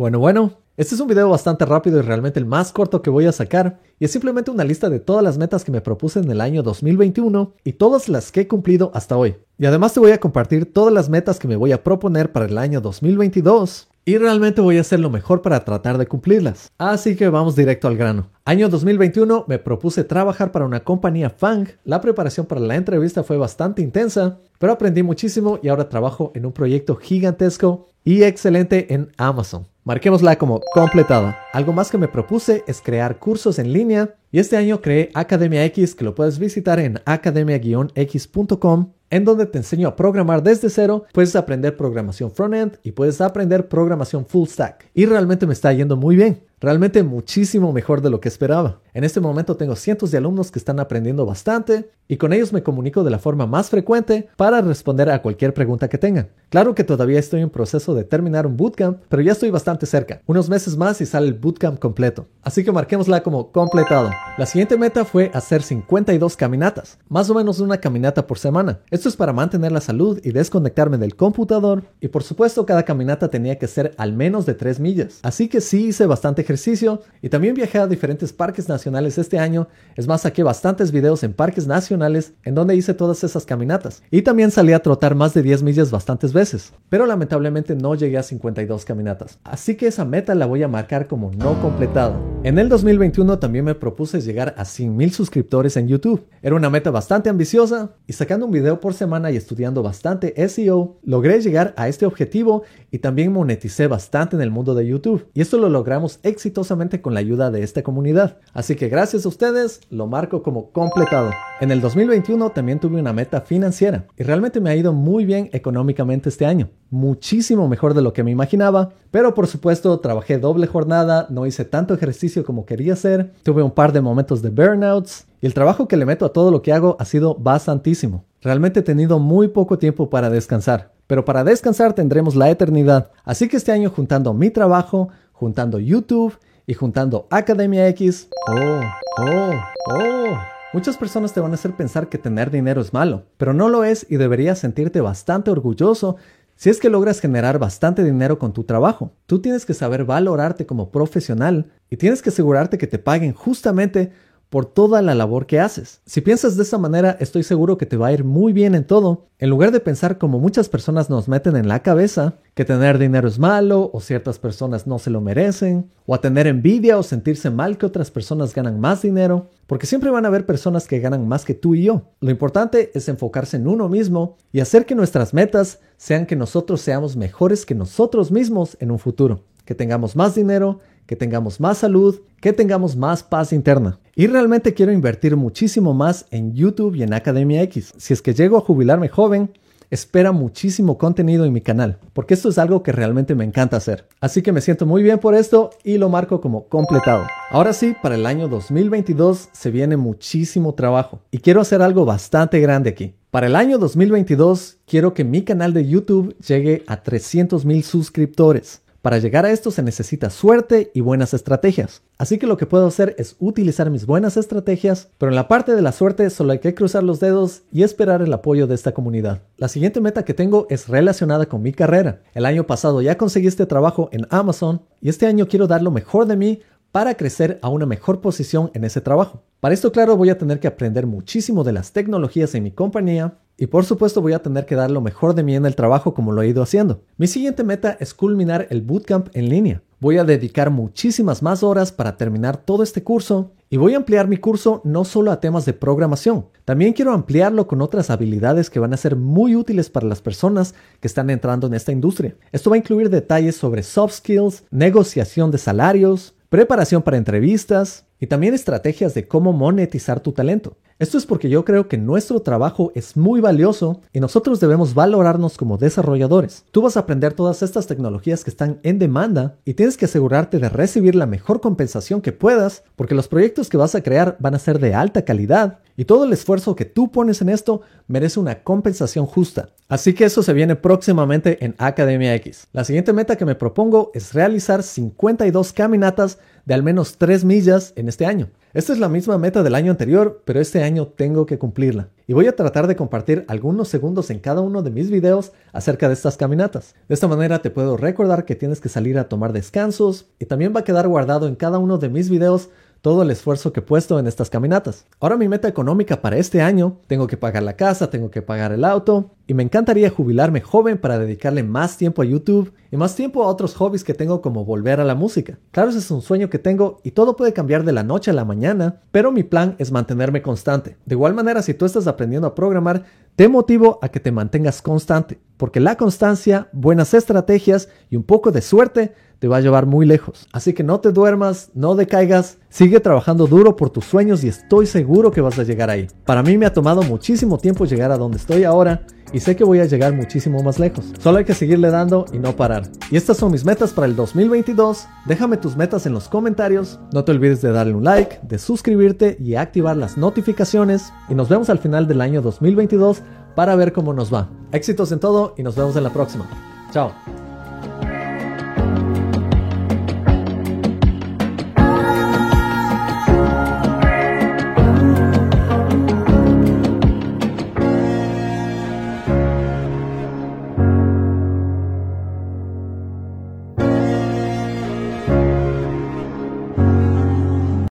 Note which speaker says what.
Speaker 1: Bueno, bueno, este es un video bastante rápido y realmente el más corto que voy a sacar, y es simplemente una lista de todas las metas que me propuse en el año 2021 y todas las que he cumplido hasta hoy. Y además te voy a compartir todas las metas que me voy a proponer para el año 2022 y realmente voy a hacer lo mejor para tratar de cumplirlas. Así que vamos directo al grano. Año 2021 me propuse trabajar para una compañía FANG. La preparación para la entrevista fue bastante intensa, pero aprendí muchísimo y ahora trabajo en un proyecto gigantesco y excelente en Amazon. Marquémosla como completada. Algo más que me propuse es crear cursos en línea y este año creé Academia X que lo puedes visitar en academia-x.com en donde te enseño a programar desde cero, puedes aprender programación frontend y puedes aprender programación full stack. Y realmente me está yendo muy bien. Realmente muchísimo mejor de lo que esperaba. En este momento tengo cientos de alumnos que están aprendiendo bastante y con ellos me comunico de la forma más frecuente para responder a cualquier pregunta que tengan. Claro que todavía estoy en proceso de terminar un bootcamp, pero ya estoy bastante cerca. Unos meses más y sale el bootcamp completo. Así que marquémosla como completado. La siguiente meta fue hacer 52 caminatas, más o menos una caminata por semana. Esto es para mantener la salud y desconectarme del computador y por supuesto cada caminata tenía que ser al menos de 3 millas. Así que sí hice bastante ejercicio y también viajé a diferentes parques nacionales este año. Es más, saqué bastantes videos en parques nacionales en donde hice todas esas caminatas. Y también salí a trotar más de 10 millas bastantes veces. Pero lamentablemente no llegué a 52 caminatas. Así que esa meta la voy a marcar como no completada. En el 2021 también me propuse llegar a 100 mil suscriptores en YouTube. Era una meta bastante ambiciosa y sacando un video por semana y estudiando bastante SEO, logré llegar a este objetivo y también moneticé bastante en el mundo de YouTube. Y esto lo logramos exitosamente con la ayuda de esta comunidad. Así que gracias a ustedes lo marco como completado. En el 2021 también tuve una meta financiera y realmente me ha ido muy bien económicamente este año. Muchísimo mejor de lo que me imaginaba, pero por supuesto trabajé doble jornada, no hice tanto ejercicio como quería hacer, tuve un par de momentos de burnouts y el trabajo que le meto a todo lo que hago ha sido bastantísimo. Realmente he tenido muy poco tiempo para descansar pero para descansar tendremos la eternidad. Así que este año juntando mi trabajo, juntando YouTube y juntando Academia X. Oh, oh, oh. Muchas personas te van a hacer pensar que tener dinero es malo, pero no lo es y deberías sentirte bastante orgulloso si es que logras generar bastante dinero con tu trabajo. Tú tienes que saber valorarte como profesional y tienes que asegurarte que te paguen justamente por toda la labor que haces. Si piensas de esa manera, estoy seguro que te va a ir muy bien en todo, en lugar de pensar como muchas personas nos meten en la cabeza, que tener dinero es malo o ciertas personas no se lo merecen, o a tener envidia o sentirse mal que otras personas ganan más dinero, porque siempre van a haber personas que ganan más que tú y yo. Lo importante es enfocarse en uno mismo y hacer que nuestras metas sean que nosotros seamos mejores que nosotros mismos en un futuro, que tengamos más dinero, que tengamos más salud, que tengamos más paz interna. Y realmente quiero invertir muchísimo más en YouTube y en Academia X. Si es que llego a jubilarme joven, espera muchísimo contenido en mi canal, porque esto es algo que realmente me encanta hacer. Así que me siento muy bien por esto y lo marco como completado. Ahora sí, para el año 2022 se viene muchísimo trabajo y quiero hacer algo bastante grande aquí. Para el año 2022 quiero que mi canal de YouTube llegue a 300 mil suscriptores. Para llegar a esto se necesita suerte y buenas estrategias. Así que lo que puedo hacer es utilizar mis buenas estrategias, pero en la parte de la suerte solo hay que cruzar los dedos y esperar el apoyo de esta comunidad. La siguiente meta que tengo es relacionada con mi carrera. El año pasado ya conseguí este trabajo en Amazon y este año quiero dar lo mejor de mí para crecer a una mejor posición en ese trabajo. Para esto, claro, voy a tener que aprender muchísimo de las tecnologías en mi compañía y por supuesto voy a tener que dar lo mejor de mí en el trabajo como lo he ido haciendo. Mi siguiente meta es culminar el bootcamp en línea. Voy a dedicar muchísimas más horas para terminar todo este curso y voy a ampliar mi curso no solo a temas de programación, también quiero ampliarlo con otras habilidades que van a ser muy útiles para las personas que están entrando en esta industria. Esto va a incluir detalles sobre soft skills, negociación de salarios, preparación para entrevistas y también estrategias de cómo monetizar tu talento. Esto es porque yo creo que nuestro trabajo es muy valioso y nosotros debemos valorarnos como desarrolladores. Tú vas a aprender todas estas tecnologías que están en demanda y tienes que asegurarte de recibir la mejor compensación que puedas porque los proyectos que vas a crear van a ser de alta calidad y todo el esfuerzo que tú pones en esto merece una compensación justa. Así que eso se viene próximamente en Academia X. La siguiente meta que me propongo es realizar 52 caminatas de al menos 3 millas en este año. Esta es la misma meta del año anterior, pero este año tengo que cumplirla. Y voy a tratar de compartir algunos segundos en cada uno de mis videos acerca de estas caminatas. De esta manera te puedo recordar que tienes que salir a tomar descansos y también va a quedar guardado en cada uno de mis videos todo el esfuerzo que he puesto en estas caminatas. Ahora mi meta económica para este año, tengo que pagar la casa, tengo que pagar el auto y me encantaría jubilarme joven para dedicarle más tiempo a YouTube y más tiempo a otros hobbies que tengo como volver a la música. Claro, ese es un sueño que tengo y todo puede cambiar de la noche a la mañana, pero mi plan es mantenerme constante. De igual manera, si tú estás aprendiendo a programar, te motivo a que te mantengas constante, porque la constancia, buenas estrategias y un poco de suerte te va a llevar muy lejos. Así que no te duermas, no decaigas, sigue trabajando duro por tus sueños y estoy seguro que vas a llegar ahí. Para mí me ha tomado muchísimo tiempo llegar a donde estoy ahora y sé que voy a llegar muchísimo más lejos. Solo hay que seguirle dando y no parar. Y estas son mis metas para el 2022. Déjame tus metas en los comentarios. No te olvides de darle un like, de suscribirte y activar las notificaciones. Y nos vemos al final del año 2022 para ver cómo nos va. Éxitos en todo y nos vemos en la próxima. Chao.